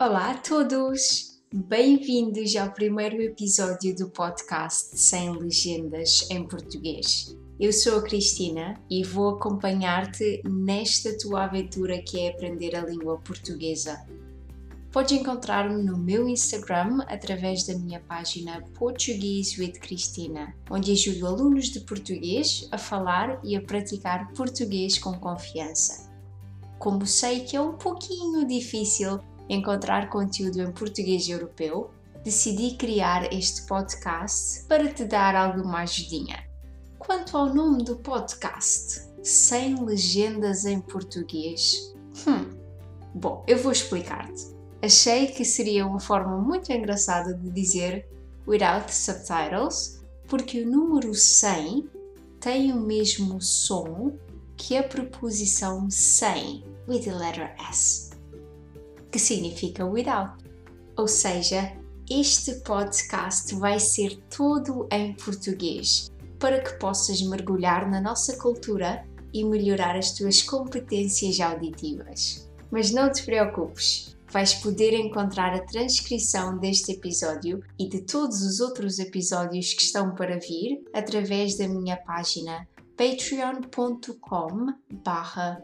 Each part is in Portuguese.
Olá a todos! Bem-vindos ao primeiro episódio do podcast Sem Legendas em Português. Eu sou a Cristina e vou acompanhar-te nesta tua aventura que é aprender a língua portuguesa. Podes encontrar-me no meu Instagram através da minha página Portuguese with Cristina, onde ajudo alunos de português a falar e a praticar português com confiança. Como sei que é um pouquinho difícil encontrar conteúdo em português europeu, decidi criar este podcast para te dar alguma ajudinha. Quanto ao nome do podcast, sem legendas em português, hum, bom, eu vou explicar-te achei que seria uma forma muito engraçada de dizer without subtitles, porque o número 100 tem o mesmo som que a preposição sem, with the letter S, que significa without. Ou seja, este podcast vai ser todo em português para que possas mergulhar na nossa cultura e melhorar as tuas competências auditivas. Mas não te preocupes, vais poder encontrar a transcrição deste episódio e de todos os outros episódios que estão para vir através da minha página patreon.com barra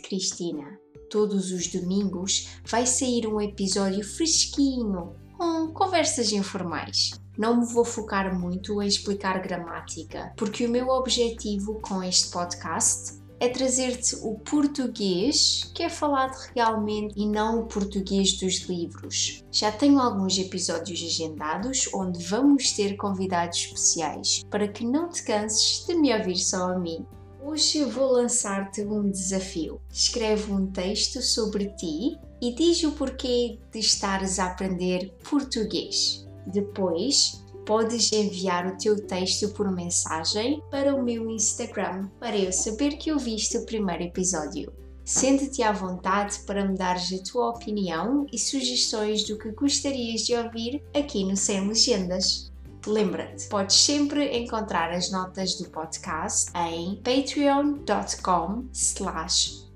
Cristina. Todos os domingos vai sair um episódio fresquinho, com conversas informais. Não me vou focar muito em explicar gramática, porque o meu objetivo com este podcast é trazer-te o português que é falado realmente e não o português dos livros. Já tenho alguns episódios agendados onde vamos ter convidados especiais para que não te canses de me ouvir só a mim. Hoje vou lançar-te um desafio. Escreve um texto sobre ti e diz o porquê de estares a aprender português. Depois, podes enviar o teu texto por mensagem para o meu Instagram para eu saber que ouviste o primeiro episódio. Sente-te à vontade para me dares a tua opinião e sugestões do que gostarias de ouvir aqui no Sem Legendas. Lembra-te, podes sempre encontrar as notas do podcast em patreon.com slash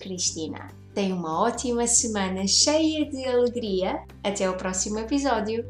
Cristina. Tenha uma ótima semana cheia de alegria. Até o próximo episódio.